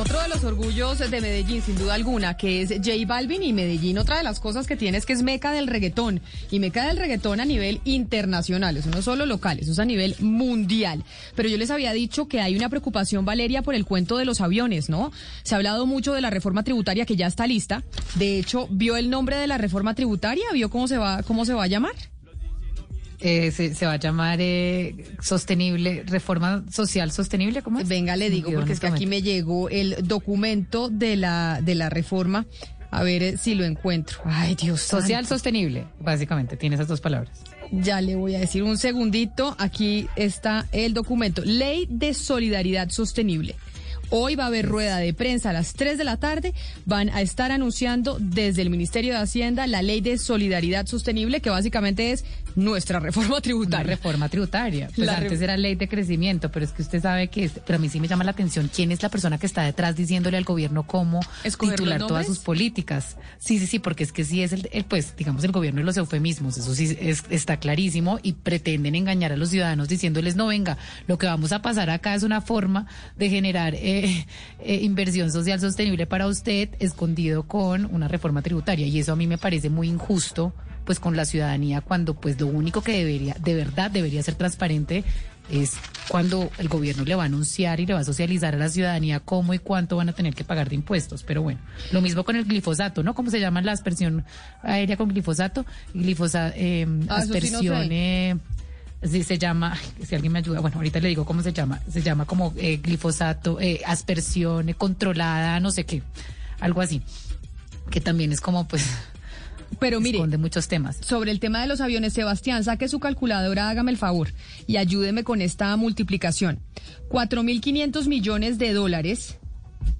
Otro de los orgullos de Medellín, sin duda alguna, que es J Balvin y Medellín. Otra de las cosas que tiene es que es meca del reggaetón. Y meca del reggaetón a nivel internacional. Eso no solo local, eso es a nivel mundial. Pero yo les había dicho que hay una preocupación, Valeria, por el cuento de los aviones, ¿no? Se ha hablado mucho de la reforma tributaria que ya está lista. De hecho, ¿vio el nombre de la reforma tributaria? ¿Vio cómo se va, cómo se va a llamar? Eh, se, se, va a llamar eh, sostenible, reforma social sostenible, ¿cómo es? Venga, le digo, porque es que aquí me llegó el documento de la, de la reforma. A ver eh, si lo encuentro. Ay, Dios. Social santo. sostenible, básicamente, tiene esas dos palabras. Ya le voy a decir un segundito. Aquí está el documento. Ley de Solidaridad Sostenible. Hoy va a haber rueda de prensa a las 3 de la tarde. Van a estar anunciando desde el Ministerio de Hacienda la ley de solidaridad sostenible, que básicamente es nuestra reforma tributaria. Una reforma tributaria. Pues La antes re- era ley de crecimiento, pero es que usted sabe que, pero a mí sí me llama la atención quién es la persona que está detrás diciéndole al gobierno cómo ¿Escoger titular todas sus políticas. Sí, sí, sí, porque es que sí es el, el, pues, digamos, el gobierno de los eufemismos, eso sí es- está clarísimo y pretenden engañar a los ciudadanos diciéndoles, no, venga, lo que vamos a pasar acá es una forma de generar eh, eh, inversión social sostenible para usted escondido con una reforma tributaria y eso a mí me parece muy injusto pues con la ciudadanía cuando pues lo único que debería de verdad debería ser transparente es cuando el gobierno le va a anunciar y le va a socializar a la ciudadanía cómo y cuánto van a tener que pagar de impuestos. Pero bueno, lo mismo con el glifosato, ¿no? ¿Cómo se llama la aspersión aérea con glifosato? Glifosa, eh, Ah, eso sí no sé. aspersión, eh, sí, se llama, si alguien me ayuda, bueno, ahorita le digo cómo se llama, se llama como eh, glifosato, eh, aspersión eh, controlada, no sé qué, algo así, que también es como pues Pero mire, esconde muchos temas. sobre el tema de los aviones, Sebastián, saque su calculadora, hágame el favor y ayúdeme con esta multiplicación. 4.500 millones de dólares.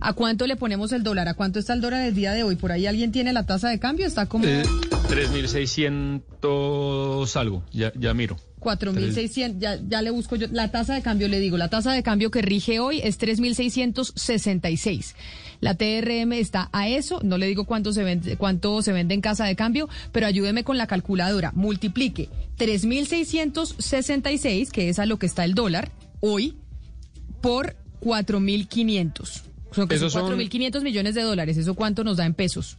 ¿A cuánto le ponemos el dólar? ¿A cuánto está el dólar el día de hoy? ¿Por ahí alguien tiene la tasa de cambio? Está como Eh, 3.600 algo, ya, ya miro. 4.600, ya, ya le busco yo. La tasa de cambio, le digo, la tasa de cambio que rige hoy es 3.666. La TRM está a eso, no le digo cuánto se vende, cuánto se vende en casa de cambio, pero ayúdeme con la calculadora. Multiplique 3.666, que es a lo que está el dólar hoy, por 4.500. Son son Esos son- 4.500 millones de dólares. ¿Eso cuánto nos da en pesos?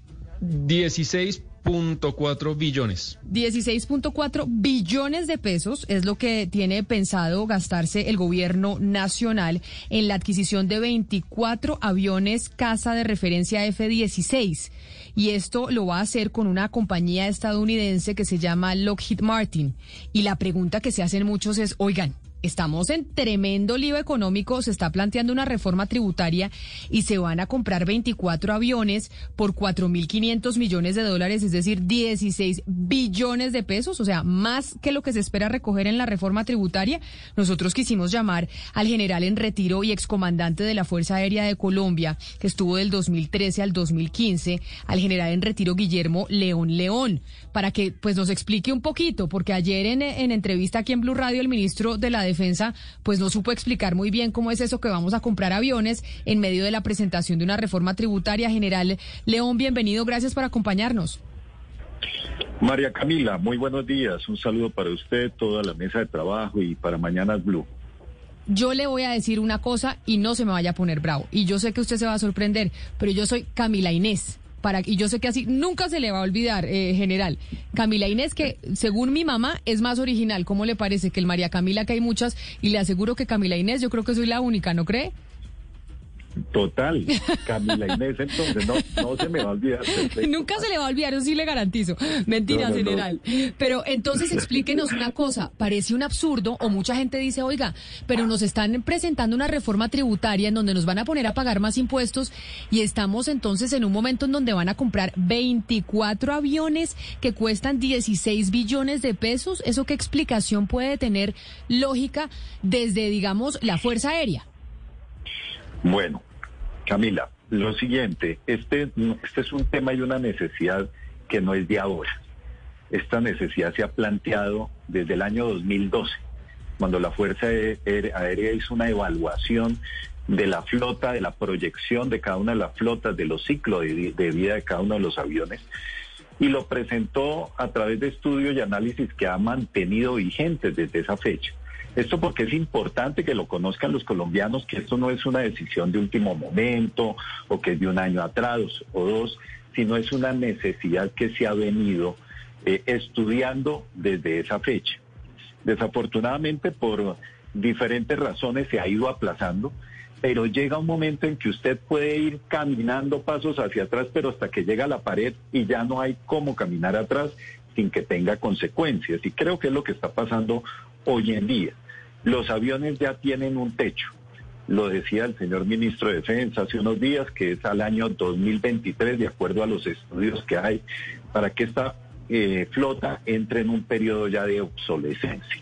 16.4 billones. 16.4 billones de pesos es lo que tiene pensado gastarse el gobierno nacional en la adquisición de 24 aviones casa de referencia F-16. Y esto lo va a hacer con una compañía estadounidense que se llama Lockheed Martin. Y la pregunta que se hacen muchos es, oigan, Estamos en tremendo lío económico, se está planteando una reforma tributaria y se van a comprar 24 aviones por 4.500 millones de dólares, es decir, 16 billones de pesos, o sea, más que lo que se espera recoger en la reforma tributaria. Nosotros quisimos llamar al general en retiro y excomandante de la Fuerza Aérea de Colombia, que estuvo del 2013 al 2015, al general en retiro Guillermo León León, para que pues nos explique un poquito, porque ayer en, en entrevista aquí en Blue Radio el ministro de la Defensa pues no supo explicar muy bien cómo es eso que vamos a comprar aviones en medio de la presentación de una reforma tributaria. General León, bienvenido, gracias por acompañarnos. María Camila, muy buenos días. Un saludo para usted, toda la mesa de trabajo y para Mañanas Blue. Yo le voy a decir una cosa y no se me vaya a poner bravo. Y yo sé que usted se va a sorprender, pero yo soy Camila Inés. Para, y yo sé que así nunca se le va a olvidar, eh, general. Camila Inés, que según mi mamá es más original. ¿Cómo le parece que el María Camila, que hay muchas? Y le aseguro que Camila Inés, yo creo que soy la única, ¿no cree? Total, Camila Inés, entonces no, no se me va a olvidar. Perfecto. Nunca se le va a olvidar, eso sí le garantizo. Mentira, No, no, no. general. Pero entonces explíquenos una cosa. Parece un absurdo, o mucha gente dice, oiga, pero nos están presentando una reforma tributaria en donde nos van a poner a pagar más impuestos y estamos entonces en un momento en donde van a comprar 24 aviones que cuestan 16 billones de pesos. ¿Eso qué explicación puede tener lógica desde, digamos, la Fuerza Aérea? Bueno, Camila, lo siguiente, este, este es un tema y una necesidad que no es de ahora. Esta necesidad se ha planteado desde el año 2012, cuando la Fuerza Aérea hizo una evaluación de la flota, de la proyección de cada una de las flotas, de los ciclos de, vida de cada uno de los aviones, y lo presentó a través de estudios y análisis que ha mantenido vigentes desde esa fecha. Esto porque es importante que lo conozcan los colombianos, que esto no es una decisión de último momento o que es de un año atrás o dos, sino es una necesidad que se ha venido eh, estudiando desde esa fecha. Desafortunadamente, por diferentes razones se ha ido aplazando, pero llega un momento en que usted puede ir caminando pasos hacia atrás, pero hasta que llega a la pared y ya no hay cómo caminar atrás sin que tenga consecuencias. Y creo que es lo que está pasando hoy en día. Los aviones ya tienen un techo. Lo decía el señor ministro de Defensa hace unos días, que es al año 2023, de acuerdo a los estudios que hay, para que esta eh, flota entre en un periodo ya de obsolescencia.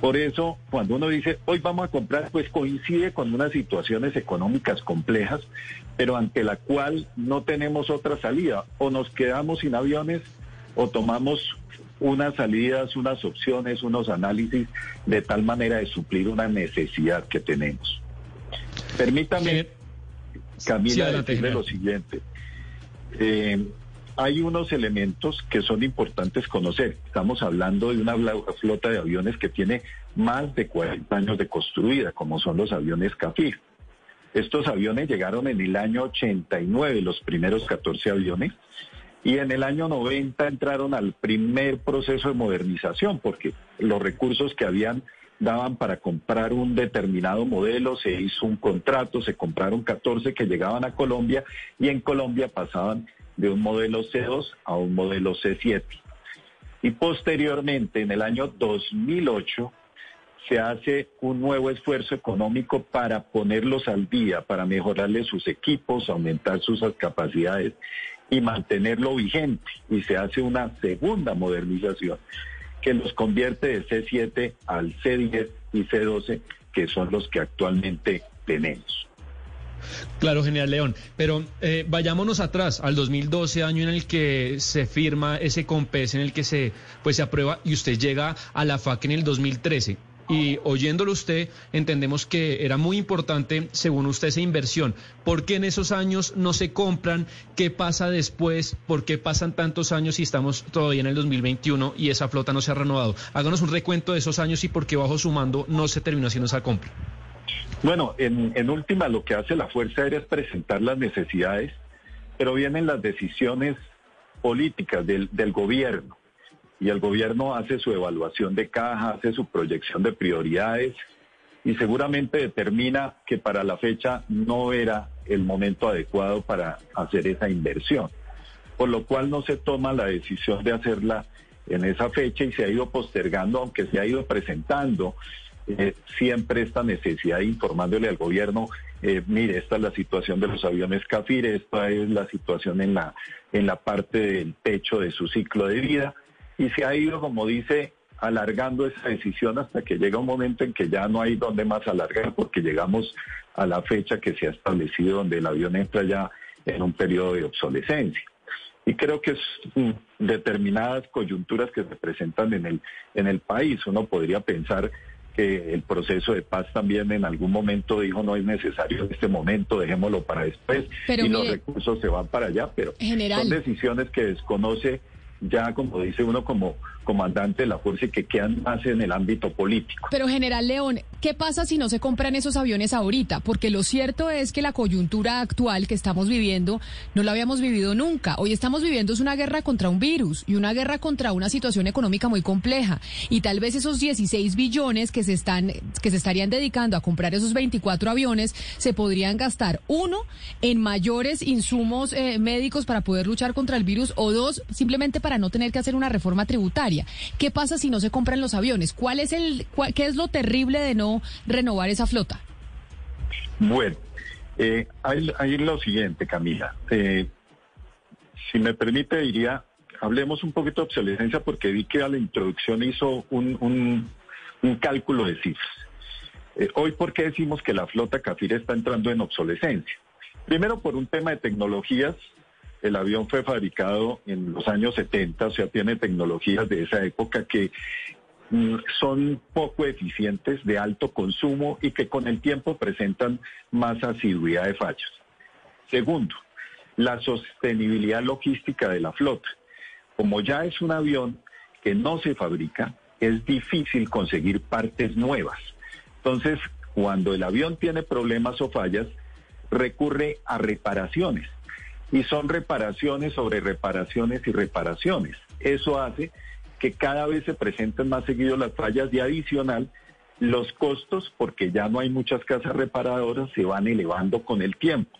Por eso, cuando uno dice, hoy vamos a comprar, pues coincide con unas situaciones económicas complejas, pero ante la cual no tenemos otra salida. O nos quedamos sin aviones o tomamos unas salidas, unas opciones, unos análisis de tal manera de suplir una necesidad que tenemos. Permítame, Camila, decirle lo siguiente. Eh, hay unos elementos que son importantes conocer. Estamos hablando de una flota de aviones que tiene más de 40 años de construida, como son los aviones CAFIR. Estos aviones llegaron en el año 89, los primeros 14 aviones, y en el año 90 entraron al primer proceso de modernización porque los recursos que habían daban para comprar un determinado modelo, se hizo un contrato, se compraron 14 que llegaban a Colombia y en Colombia pasaban de un modelo C2 a un modelo C7. Y posteriormente, en el año 2008, se hace un nuevo esfuerzo económico para ponerlos al día, para mejorarles sus equipos, aumentar sus capacidades y mantenerlo vigente. Y se hace una segunda modernización que los convierte de C7 al C10 y C12, que son los que actualmente tenemos. Claro, General León, pero eh, vayámonos atrás, al 2012, año en el que se firma ese COMPES, en el que se, pues, se aprueba y usted llega a la FAC en el 2013 y oyéndolo usted, entendemos que era muy importante, según usted, esa inversión. ¿Por qué en esos años no se compran? ¿Qué pasa después? ¿Por qué pasan tantos años y estamos todavía en el 2021 y esa flota no se ha renovado? Háganos un recuento de esos años y por qué bajo su mando no se terminó haciendo esa compra. Bueno, en, última lo que hace la Fuerza Aérea es presentar las necesidades, pero vienen las decisiones políticas del gobierno y el gobierno hace su evaluación de caja, hace su proyección de prioridades y seguramente determina que para la fecha no era el momento adecuado para hacer esa inversión, por lo cual no se toma la decisión de hacerla en esa fecha y se ha ido postergando, aunque se ha ido presentando eh, siempre esta necesidad informándole al gobierno, eh, mire, esta es la situación de los aviones CAFIR, esta es la situación en la, en la parte del techo de su ciclo de vida y se ha ido, como dice, alargando esa decisión hasta que llega un momento en que ya no hay donde más alargar porque llegamos a la fecha que se ha establecido donde el avión entra ya en un periodo de obsolescencia. Y creo que es mm, determinadas coyunturas que se presentan en el, en el país. Uno podría pensar que el proceso de paz también en algún momento dijo no es necesario en este momento, dejémoslo para después y los recursos se van para allá, pero son decisiones que desconoce ya, como dice uno, como comandante de la fuerza y que quedan más en el ámbito político. Pero, general León, ¿qué pasa si no se compran esos aviones ahorita? Porque lo cierto es que la coyuntura actual que estamos viviendo no la habíamos vivido nunca. Hoy estamos viviendo es una guerra contra un virus y una guerra contra una situación económica muy compleja. Y tal vez esos 16 billones que se están que se estarían dedicando a comprar esos 24 aviones se podrían gastar uno en mayores insumos eh, médicos para poder luchar contra el virus o dos simplemente para no tener que hacer una reforma tributaria. ¿Qué pasa si no se compran los aviones? ¿Cuál es el, ¿Qué es lo terrible de no renovar esa flota? Bueno, eh, hay, lo siguiente, Camila. Eh, si me permite, diría, hablemos un poquito de obsolescencia porque vi que a la introducción hizo un, cálculo de cifras. Eh, hoy, ¿por qué decimos que la flota CAFIR está entrando en obsolescencia? Primero, por un tema de tecnologías. El avión fue fabricado en los años 70, o sea, tiene tecnologías de esa época que mm, son poco eficientes, de alto consumo y que con el tiempo presentan más asiduidad de fallos. Segundo, la sostenibilidad logística de la flota. Como ya es un avión que no se fabrica, es difícil conseguir partes nuevas. Entonces, cuando el avión tiene problemas o fallas, recurre a reparaciones. Y son reparaciones sobre reparaciones y reparaciones. Eso hace que cada vez se presenten más seguido las fallas y adicional los costos, porque ya no hay muchas casas reparadoras, se van elevando con el tiempo.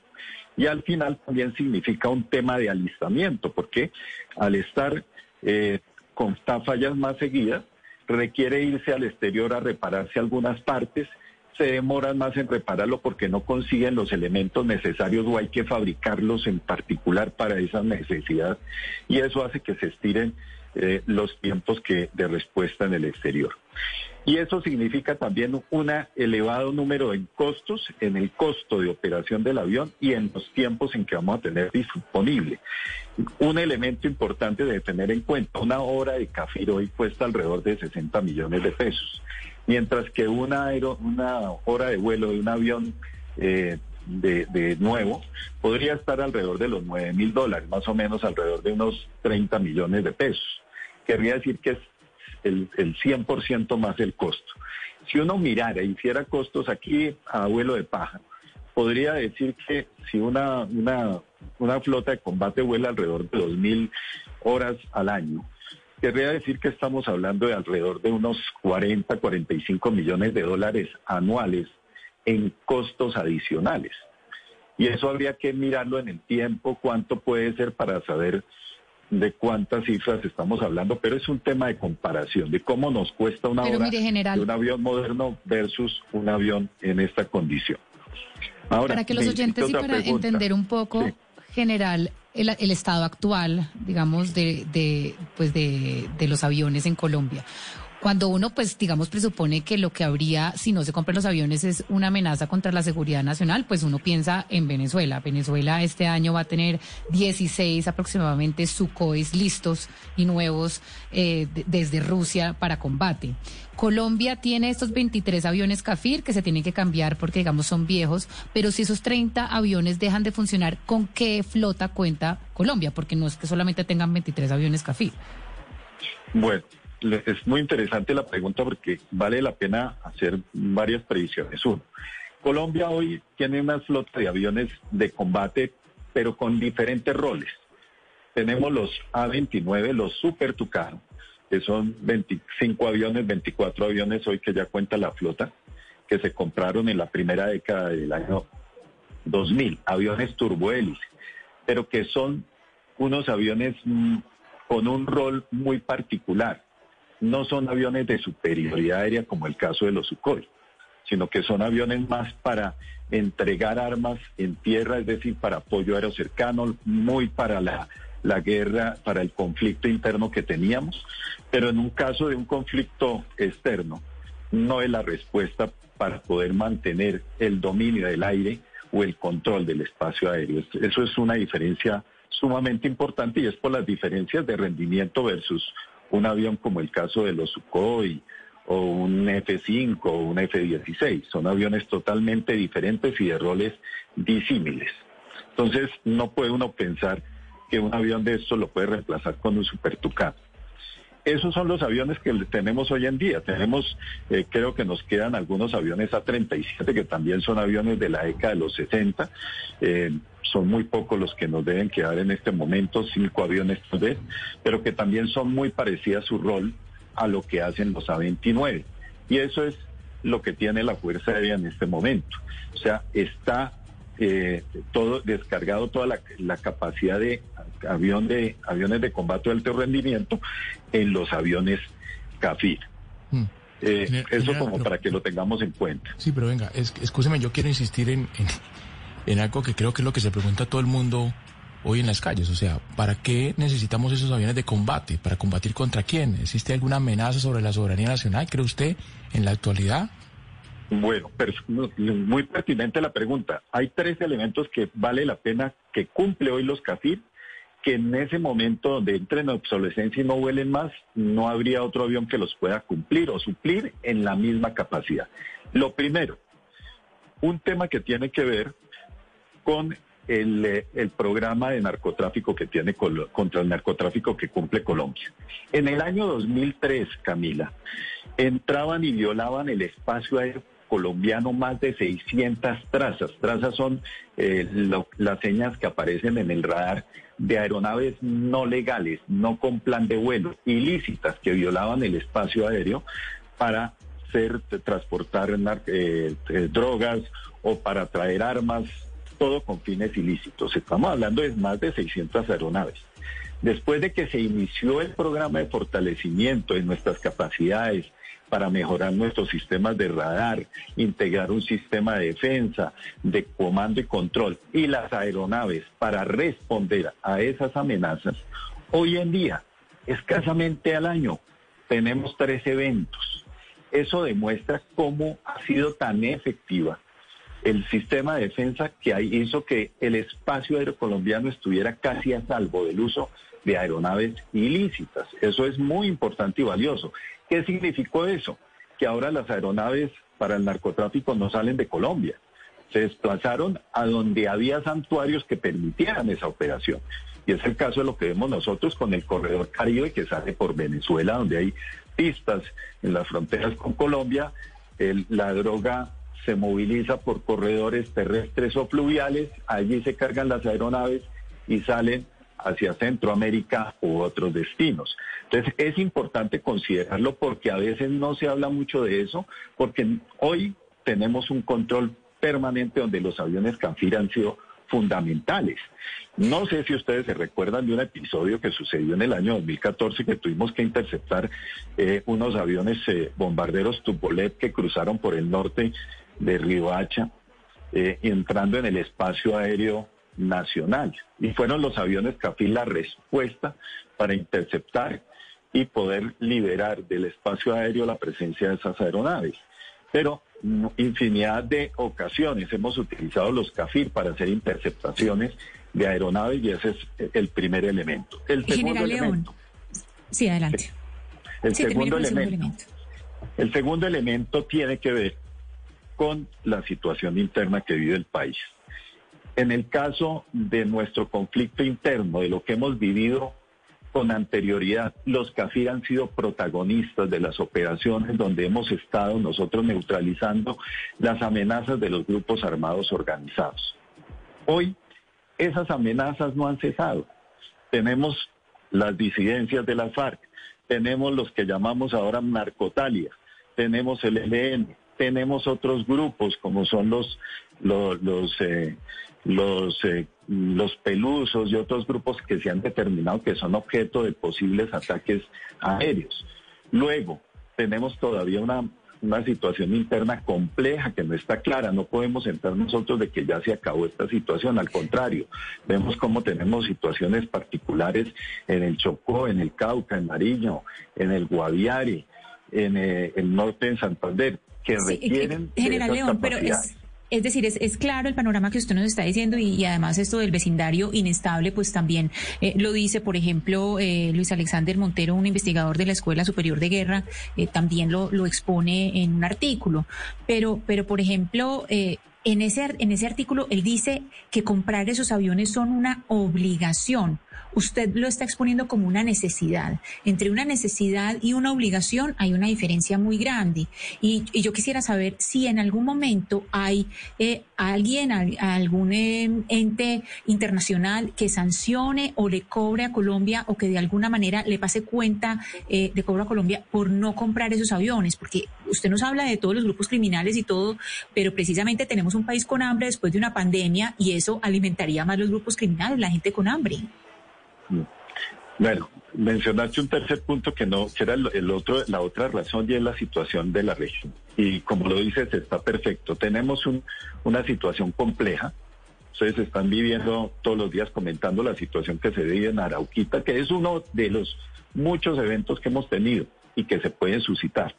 Y al final también significa un tema de alistamiento, porque al estar eh, con fallas más seguidas, requiere irse al exterior a repararse algunas partes, se demoran más en repararlo porque no consiguen los elementos necesarios o hay que fabricarlos en particular para esa necesidad y eso hace que se estiren eh, los tiempos de respuesta en el exterior. Y eso significa también un elevado número en costos, en el costo de operación del avión y en los tiempos en que vamos a tener disponible. Un elemento importante de tener en cuenta, una hora de CAFIR hoy cuesta alrededor de 60 millones de pesos, mientras que una, una hora de vuelo de un avión eh, de, de, nuevo podría estar alrededor de los 9 mil dólares, más o menos alrededor de unos 30 millones de pesos. Querría decir que es el, el 100% más el costo. Si uno mirara, hiciera costos aquí a vuelo de paja, podría decir que si una, una, flota de combate vuela alrededor de 2.000 horas al año, querría decir que estamos hablando de alrededor de unos 40, 45 millones de dólares anuales en costos adicionales. Y eso habría que mirarlo en el tiempo, cuánto puede ser para saber de cuántas cifras estamos hablando, pero es un tema de comparación, de cómo nos cuesta una hora de un avión moderno versus un avión en esta condición. Ahora, para que los oyentes y para entender un poco, general, el, estado actual, digamos, de, de, pues de, de los aviones en Colombia cuando uno, pues, digamos, presupone que lo que habría si no se compran los aviones es una amenaza contra la seguridad nacional, pues uno piensa en Venezuela. Venezuela este año va a tener 16 aproximadamente Sukhois listos y nuevos eh, desde Rusia para combate. Colombia tiene estos 23 aviones Cafir que se tienen que cambiar porque, digamos, son viejos, pero si esos 30 aviones dejan de funcionar, ¿con qué flota cuenta Colombia? Porque no es que solamente tengan 23 aviones Cafir. Bueno, es muy interesante la pregunta porque vale la pena hacer varias previsiones. Uno, Colombia hoy tiene una flota de aviones de combate, pero con diferentes roles. Tenemos los A-29, los Super Tucano, que son 25 aviones, 24 aviones hoy que ya cuenta la flota, que se compraron en la primera década del año 2000, aviones turbohélice, pero que son unos aviones mm, con un rol muy particular no son aviones de superioridad aérea como el caso de los Sukhoi, sino que son aviones más para entregar armas en tierra, es decir, para apoyo aéreo cercano, muy para la, la guerra, para el conflicto interno que teníamos, pero en un caso de un conflicto externo, no es la respuesta para poder mantener el dominio del aire o el control del espacio aéreo. Eso es una diferencia sumamente importante y es por las diferencias de rendimiento versus un avión como el caso de los Sukhoi o un F-5 o un F-16. Son aviones totalmente diferentes y de roles disímiles. Entonces, no puede uno pensar que un avión de estos lo puede reemplazar con un Super Tucano. Esos son los aviones que tenemos hoy en día. Tenemos, eh, creo que nos quedan algunos aviones A-37 que también son aviones de la década de los 60. Eh, son muy pocos los que nos deben quedar en este momento, cinco aviones tal pero que también son muy parecidas su rol a lo que hacen los A-29. Y eso es lo que tiene la Fuerza Aérea en este momento. O sea, está eh, todo descargado, toda la, capacidad de avión de aviones de combate de alto rendimiento en los aviones CAFIR. Hmm. Eh, eso como para que lo tengamos en cuenta. Sí, pero venga, es, escúcheme, yo quiero insistir en, en, algo que creo que es lo que se pregunta todo el mundo hoy en las calles. O sea, ¿para qué necesitamos esos aviones de combate? ¿Para combatir contra quién? ¿Existe alguna amenaza sobre la soberanía nacional, cree usted, en la actualidad? Bueno, muy pertinente la pregunta. Hay tres elementos que vale la pena que cumple hoy los CAFIR, que en ese momento donde entren en obsolescencia y no vuelen más, no habría otro avión que los pueda cumplir o suplir en la misma capacidad. Lo primero, un tema que tiene que ver con el, eh, el, programa de narcotráfico que tiene contra el narcotráfico que cumple Colombia. En el año 2003, Camila, entraban y violaban el espacio aéreo colombiano más de 600 trazas. Trazas son eh, las señas que aparecen en el radar de aeronaves no legales, no con plan de vuelo, ilícitas que violaban el espacio aéreo para ser transportar eh, eh, drogas o para traer armas, todo con fines ilícitos. Estamos hablando de más de 600 aeronaves. Después de que se inició el programa de fortalecimiento de nuestras capacidades, para mejorar nuestros sistemas de radar, integrar un sistema de defensa, de comando y control y las aeronaves para responder a esas amenazas, hoy en día, escasamente al año, tenemos tres eventos. Eso demuestra cómo ha sido tan efectiva el sistema de defensa que hizo que el espacio aéreo colombiano estuviera casi a salvo del uso de aeronaves ilícitas. Eso es muy importante y valioso. ¿Qué significó eso? Que ahora las aeronaves para el narcotráfico no salen de Colombia. Se desplazaron a donde había santuarios que permitieran esa operación. Y es el caso de lo que vemos nosotros con el corredor Caribe que sale por Venezuela, donde hay pistas en las fronteras con Colombia. la droga se moviliza por corredores terrestres o fluviales, allí se cargan las aeronaves y salen hacia Centroamérica u otros destinos. Entonces es importante considerarlo porque a veces no se habla mucho de eso, porque hoy tenemos un control permanente donde los aviones Canfir han sido fundamentales. No sé si ustedes se recuerdan de un episodio que sucedió en el año 2014 que tuvimos que interceptar eh, unos aviones eh, bombarderos Tupolev que cruzaron por el norte de Riohacha, eh, entrando en el espacio aéreo nacional. Y fueron los aviones Cafil la respuesta para interceptar y poder liberar del espacio aéreo la presencia de esas aeronaves. Pero infinidad de ocasiones hemos utilizado los CAFIR para hacer interceptaciones de aeronaves y ese es el primer elemento. El segundo elemento. Sí, adelante. El, segundo, elemento, el segundo elemento tiene que ver con la situación interna que vive el país. En el caso de nuestro conflicto interno, de lo que hemos vivido con anterioridad, los CAFIR han sido protagonistas de las operaciones donde hemos estado nosotros neutralizando las amenazas de los grupos armados organizados. Hoy esas amenazas no han cesado. Tenemos las disidencias de la FARC, tenemos los que llamamos ahora narcotalia, tenemos el ELN, tenemos otros grupos como son los, eh, los, eh, los pelusos y otros grupos que se han determinado que son objeto de posibles ataques aéreos. Luego, tenemos todavía una, una situación interna compleja que no está clara. No podemos entrar nosotros de que ya se acabó esta situación. Al contrario, vemos cómo tenemos situaciones particulares en el Chocó, en el Cauca, en Mariño, en el Guaviare, en eh, el norte de Santander que requieren... General León, pero es... Es decir, es, es, claro el panorama que usted nos está diciendo y, además esto del vecindario inestable, pues también eh, lo dice, por ejemplo, eh, Luis Alexander Montero, un investigador de la Escuela Superior de Guerra, eh, también lo, lo expone en un artículo. Pero, pero por ejemplo, en, ese, en ese artículo él dice que comprar esos aviones son una obligación usted lo está exponiendo como una necesidad. Entre una necesidad y una obligación hay una diferencia muy grande. Y, yo quisiera saber si en algún momento hay eh, alguien, algún em, ente internacional que sancione o le cobre a Colombia o que de alguna manera le pase cuenta eh, de cobro a Colombia por no comprar esos aviones. Porque usted nos habla de todos los grupos criminales y todo, pero precisamente tenemos un país con hambre después de una pandemia y eso alimentaría más los grupos criminales, la gente con hambre. Bueno, mencionaste un tercer punto que no, que era el, otro, la otra razón y es la situación de la región. Y como lo dices, está perfecto. Tenemos una situación compleja. Ustedes están viviendo todos los días comentando la situación que se vive en Arauquita, que es uno de los muchos eventos que hemos tenido y que se pueden suscitar.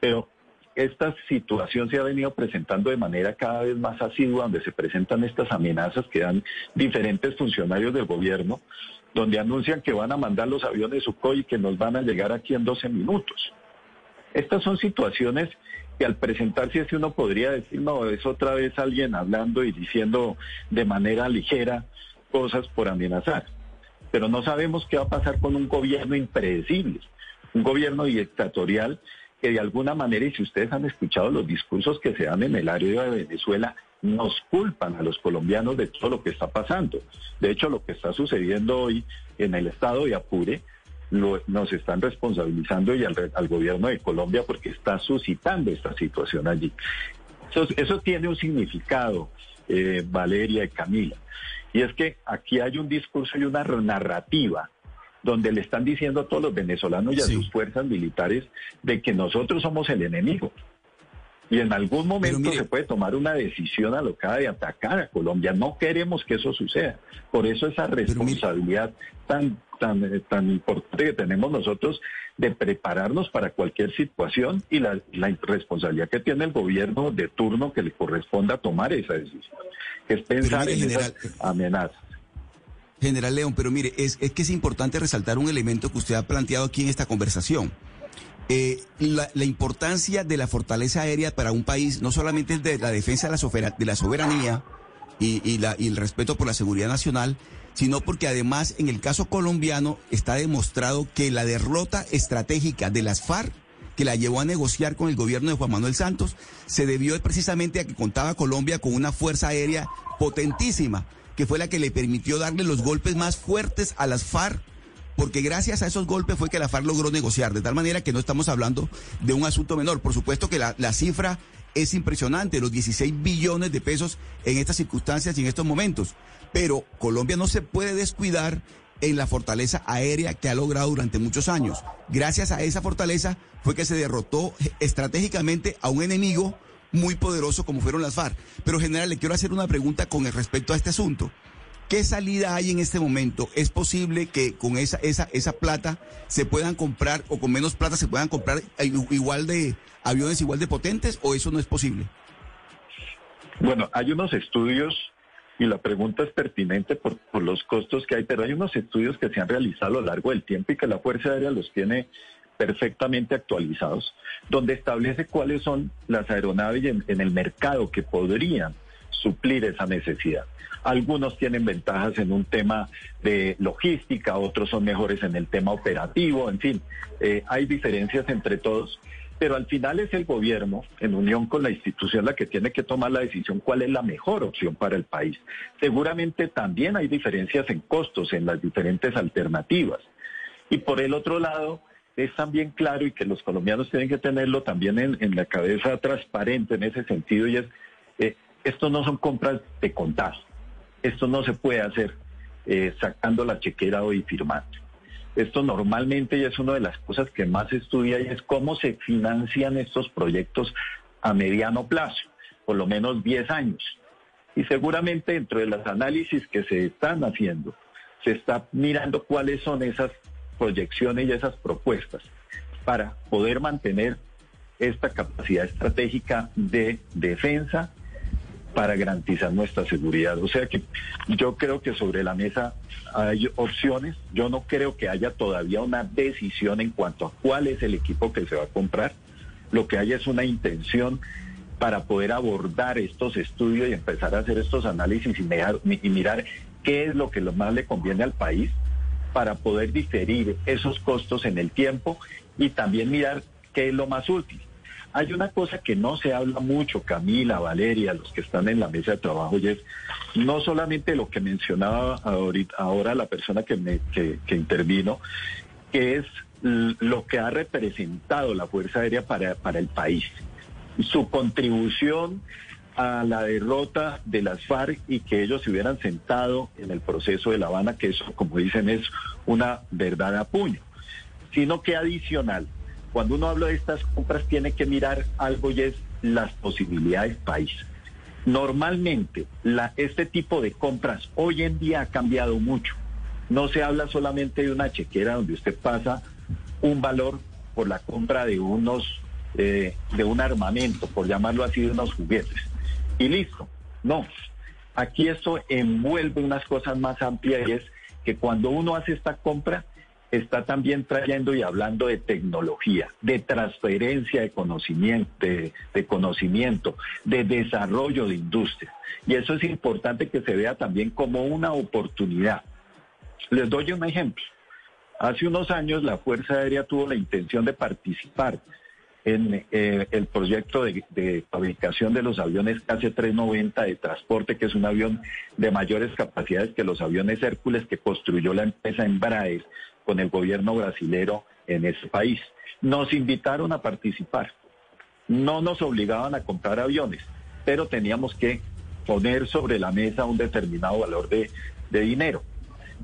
Pero esta situación se ha venido presentando de manera cada vez más asidua, donde se presentan estas amenazas que dan diferentes funcionarios del gobierno, donde anuncian que van a mandar los aviones Sukhoi que nos van a llegar aquí en 12 minutos. Estas son situaciones que al presentarse así uno podría decir, no, es otra vez alguien hablando y diciendo de manera ligera cosas por amenazar. Pero no sabemos qué va a pasar con un gobierno impredecible, un gobierno dictatorial que de alguna manera, y si ustedes han escuchado los discursos que se dan en el área de Venezuela, nos culpan a los colombianos de todo lo que está pasando. De hecho, lo que está sucediendo hoy en el estado de Apure, nos están responsabilizando y al, gobierno de Colombia porque está suscitando esta situación allí. Eso, tiene un significado, eh, Valeria y Camila, y es que aquí hay un discurso y una narrativa donde le están diciendo a todos los venezolanos y a sus fuerzas militares de que nosotros somos el enemigo. Y en algún momento se puede tomar una decisión alocada de atacar a Colombia. No queremos que eso suceda. Por eso esa responsabilidad tan, tan, tan importante que tenemos nosotros de prepararnos para cualquier situación y la, responsabilidad que tiene el gobierno de turno que le corresponda tomar esa decisión, que es pensar en esas amenazas. General León, pero mire, es, es que es importante resaltar un elemento que usted ha planteado aquí en esta conversación. Eh, la, importancia de la fortaleza aérea para un país no solamente es de la defensa de la, soberanía y, y el respeto por la seguridad nacional, sino porque además en el caso colombiano está demostrado que la derrota estratégica de las FARC que la llevó a negociar con el gobierno de Juan Manuel Santos se debió precisamente a que contaba Colombia con una fuerza aérea potentísima que fue la que le permitió darle los golpes más fuertes a las FARC, porque gracias a esos golpes fue que la FARC logró negociar, de tal manera que no estamos hablando de un asunto menor. Por supuesto que la, cifra es impresionante, los 16 billones de pesos en estas circunstancias y en estos momentos, pero Colombia no se puede descuidar en la fortaleza aérea que ha logrado durante muchos años. Gracias a esa fortaleza fue que se derrotó estratégicamente a un enemigo muy poderoso como fueron las FARC. Pero general, le quiero hacer una pregunta con respecto a este asunto. ¿Qué salida hay en este momento? ¿Es posible que con esa, esa, esa plata se puedan comprar o con menos plata se puedan comprar igual de aviones igual de potentes o eso no es posible? Bueno, hay unos estudios y la pregunta es pertinente por, por, los costos que hay, pero hay unos estudios que se han realizado a lo largo del tiempo y que la Fuerza Aérea los tiene perfectamente actualizados, donde establece cuáles son las aeronaves en, el mercado que podrían suplir esa necesidad. Algunos tienen ventajas en un tema de logística, otros son mejores en el tema operativo, en fin, eh, hay diferencias entre todos, pero al final es el gobierno, en unión con la institución, la que tiene que tomar la decisión cuál es la mejor opción para el país. Seguramente también hay diferencias en costos en las diferentes alternativas. Y por el otro lado, es también claro y que los colombianos tienen que tenerlo también en, la cabeza transparente en ese sentido y es, eh, esto no son compras de contar, esto no se puede hacer eh, sacando la chequera hoy y firmando. Esto normalmente y es una de las cosas que más se estudia y es cómo se financian estos proyectos a mediano plazo, por lo menos 10 años. Y seguramente dentro de los análisis que se están haciendo, se está mirando cuáles son esas proyecciones y esas propuestas para poder mantener esta capacidad estratégica de defensa para garantizar nuestra seguridad. O sea que yo creo que sobre la mesa hay opciones. Yo no creo que haya todavía una decisión en cuanto a cuál es el equipo que se va a comprar. Lo que hay es una intención para poder abordar estos estudios y empezar a hacer estos análisis y, y mirar qué es lo que más le conviene al país para poder diferir esos costos en el tiempo y también mirar qué es lo más útil. Hay una cosa que no se habla mucho, Camila, Valeria, los que están en la mesa de trabajo, y es no solamente lo que mencionaba ahora la persona que, me, que, intervino, que es lo que ha representado la Fuerza Aérea para el país. Su contribución a la derrota de las FARC y que ellos se hubieran sentado en el proceso de La Habana, que eso, como dicen, es una verdad a puño. Sino que adicional, cuando uno habla de estas compras, tiene que mirar algo y es las posibilidades país. Normalmente, la, este tipo de compras hoy en día ha cambiado mucho. No se habla solamente de una chequera donde usted pasa un valor por la compra de unos eh, de un armamento, por llamarlo así, de unos juguetes. Y listo. No. Aquí esto envuelve unas cosas más amplias y es que cuando uno hace esta compra, está también trayendo y hablando de tecnología, de transferencia de conocimiento, de, conocimiento, de desarrollo de industria. Y eso es importante que se vea también como una oportunidad. Les doy un ejemplo. Hace unos años la Fuerza Aérea tuvo la intención de participar en eh, el proyecto de, fabricación de los aviones KC-390 de transporte, que es un avión de mayores capacidades que los aviones Hércules que construyó la empresa Embraer con el gobierno brasilero en ese país. Nos invitaron a participar. No nos obligaban a comprar aviones, pero teníamos que poner sobre la mesa un determinado valor de, de dinero.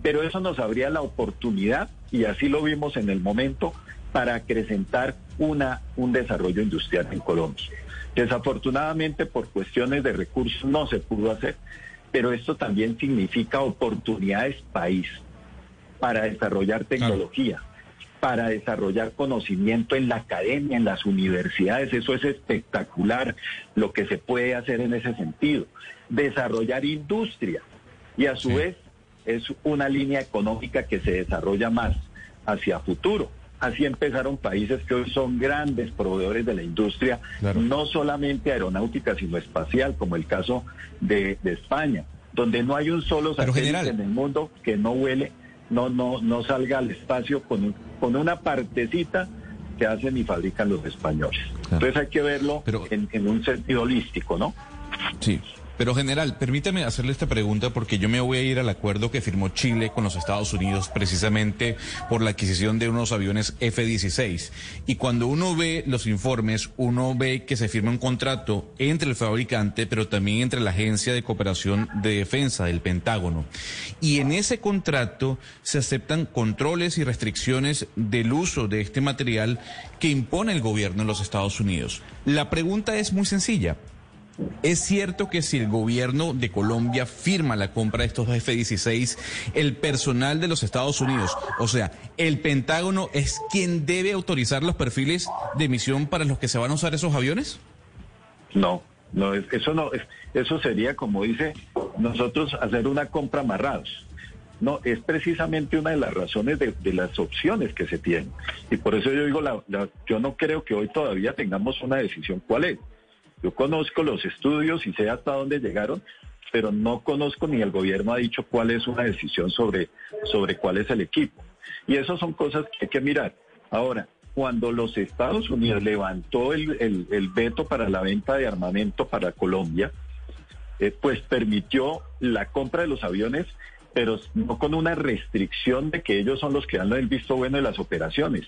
Pero eso nos abría la oportunidad, y así lo vimos en el momento, para acrecentar una, un desarrollo industrial en Colombia. Desafortunadamente, por cuestiones de recursos no se pudo hacer, pero esto también significa oportunidades país para desarrollar tecnología, para desarrollar conocimiento en la academia, en las universidades. Eso es espectacular lo que se puede hacer en ese sentido. Desarrollar industria y a su vez es una línea económica que se desarrolla más hacia futuro. Así empezaron países que hoy son grandes proveedores de la industria, no solamente aeronáutica, sino espacial, como el caso de, España, donde no hay un solo satélite en el mundo que no huele no, no, no salga al espacio con, con una partecita que hacen y fabrican los españoles. Entonces hay que verlo en, en un sentido holístico, ¿no? Sí. Pero general, permítame hacerle esta pregunta porque yo me voy a ir al acuerdo que firmó Chile con los Estados Unidos precisamente por la adquisición de unos aviones F-16. Y cuando uno ve los informes, uno ve que se firma un contrato entre el fabricante, pero también entre la Agencia de Cooperación de Defensa del Pentágono. Y en ese contrato se aceptan controles y restricciones del uso de este material que impone el gobierno en los Estados Unidos. La pregunta es muy sencilla. Es cierto que si el gobierno de Colombia firma la compra de estos F-16, el personal de los Estados Unidos, o sea, el Pentágono, es quien debe autorizar los perfiles de emisión para los que se van a usar esos aviones? No, no, eso no, eso sería como dice nosotros hacer una compra amarrados. No, es precisamente una de las razones de, las opciones que se tienen. Y por eso yo digo, yo no creo que hoy todavía tengamos una decisión cuál es. Yo conozco los estudios y sé hasta dónde llegaron, pero no conozco ni el gobierno ha dicho cuál es una decisión sobre, sobre cuál es el equipo. Y esas son cosas que hay que mirar. Ahora, cuando los Estados Unidos levantó el, veto para la venta de armamento para Colombia, eh, pues permitió la compra de los aviones, pero no con una restricción de que ellos son los que dan el visto bueno de las operaciones.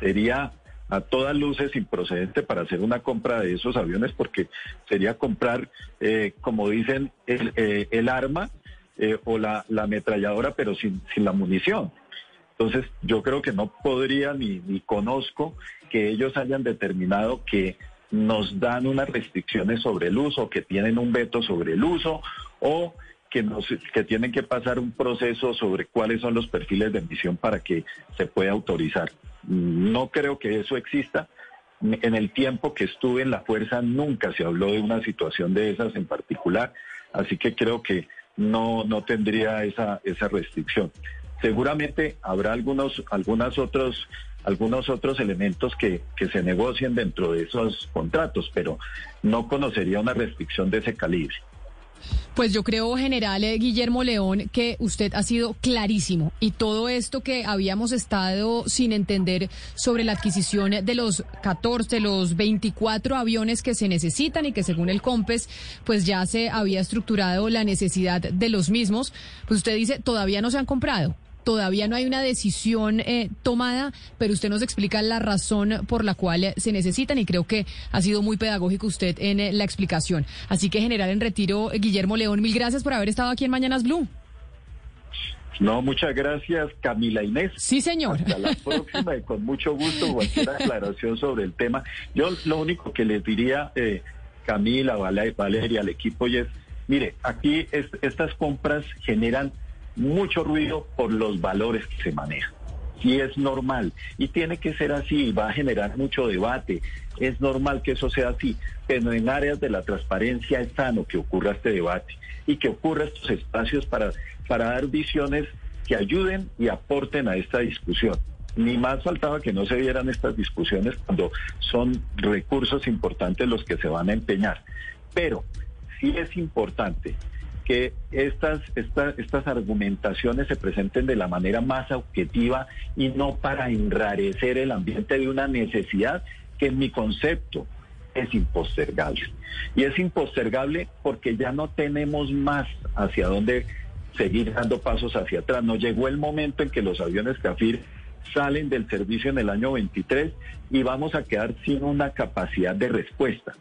Sería a todas luces improcedente para hacer una compra de esos aviones porque sería comprar, eh, como dicen, el, eh, el arma eh, o la, la, ametralladora pero sin, sin la munición. Entonces yo creo que no podría ni, ni conozco que ellos hayan determinado que nos dan unas restricciones sobre el uso, que tienen un veto sobre el uso o que, nos, que tienen que pasar un proceso sobre cuáles son los perfiles de emisión para que se pueda autorizar. No creo que eso exista. En el tiempo que estuve en la fuerza nunca se habló de una situación de esas en particular, así que creo que no, no tendría esa, esa restricción. Seguramente habrá algunos, otros, algunos otros elementos que, que se negocien dentro de esos contratos, pero no conocería una restricción de ese calibre. Pues yo creo, general eh, Guillermo León, que usted ha sido clarísimo. Y todo esto que habíamos estado sin entender sobre la adquisición de los 14, los 24 aviones que se necesitan y que según el COMPES, pues ya se había estructurado la necesidad de los mismos, pues usted dice, todavía no se han comprado todavía no hay una decisión eh, tomada, pero usted nos explica la razón por la cual se necesitan y creo que ha sido muy pedagógico usted en eh, la explicación. Así que, general en retiro, Guillermo León, mil gracias por haber estado aquí en Mañanas Blue. No, muchas gracias, Camila Inés. Sí, señor. Hasta la próxima y con mucho gusto cualquier aclaración sobre el tema. Yo lo único que les diría, eh, Camila, Valeria, al equipo, y es, mire, aquí estas compras generan mucho ruido por los valores que se manejan. y es normal y tiene que ser así, va a generar mucho debate, es normal que eso sea así, pero en áreas de la transparencia es sano que ocurra este debate y que ocurra estos espacios para, para dar visiones que ayuden y aporten a esta discusión. Ni más faltaba que no se vieran estas discusiones cuando son recursos importantes los que se van a empeñar. Pero sí es importante que estas, estas, estas argumentaciones se presenten de la manera más objetiva y no para enrarecer el ambiente de una necesidad que en mi concepto es impostergable. Y es impostergable porque ya no tenemos más hacia dónde seguir dando pasos hacia atrás. No llegó el momento en que los aviones CAFIR salen del servicio en el año 23 y vamos a quedar sin una capacidad de respuesta.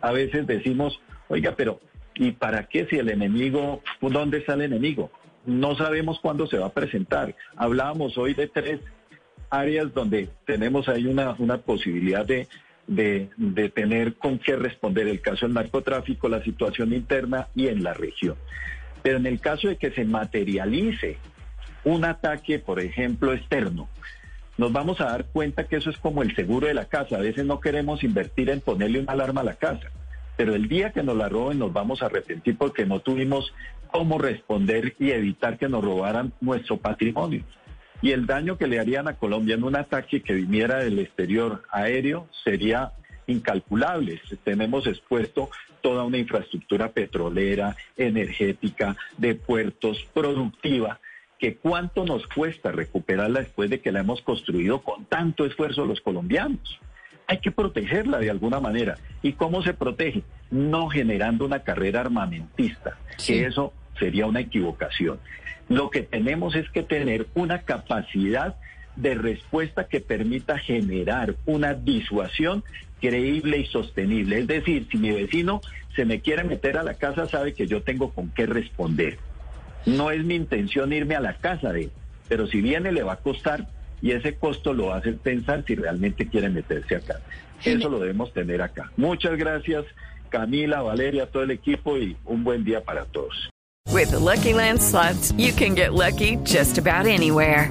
A veces decimos, oiga, pero ¿Y para qué si el enemigo, dónde está el enemigo? No sabemos cuándo se va a presentar. Hablábamos hoy de tres áreas donde tenemos ahí una, una posibilidad de, de, de, tener con qué responder el caso del narcotráfico, la situación interna y en la región. Pero en el caso de que se materialice un ataque, por ejemplo, externo, nos vamos a dar cuenta que eso es como el seguro de la casa. A veces no queremos invertir en ponerle una alarma a la casa pero el día que nos la roben nos vamos a arrepentir porque no tuvimos cómo responder y evitar que nos robaran nuestro patrimonio. Y el daño que le harían a Colombia en un ataque que viniera del exterior aéreo sería incalculable. Tenemos expuesto toda una infraestructura petrolera, energética, de puertos, productiva, que cuánto nos cuesta recuperarla después de que la hemos construido con tanto esfuerzo los colombianos hay que protegerla de alguna manera. ¿Y cómo se protege? No generando una carrera armamentista, que eso sería una equivocación. Lo que tenemos es que tener una capacidad de respuesta que permita generar una disuasión creíble y sostenible. Es decir, si mi vecino se me quiere meter a la casa, sabe que yo tengo con qué responder. No es mi intención irme a la casa de él, pero si viene le va a costar y ese costo lo hace pensar si realmente quiere meterse acá. Eso lo debemos tener acá. Muchas gracias Camila, Valeria, todo el equipo y un buen día para todos. With the Lucky Land slots, you can get lucky just about anywhere.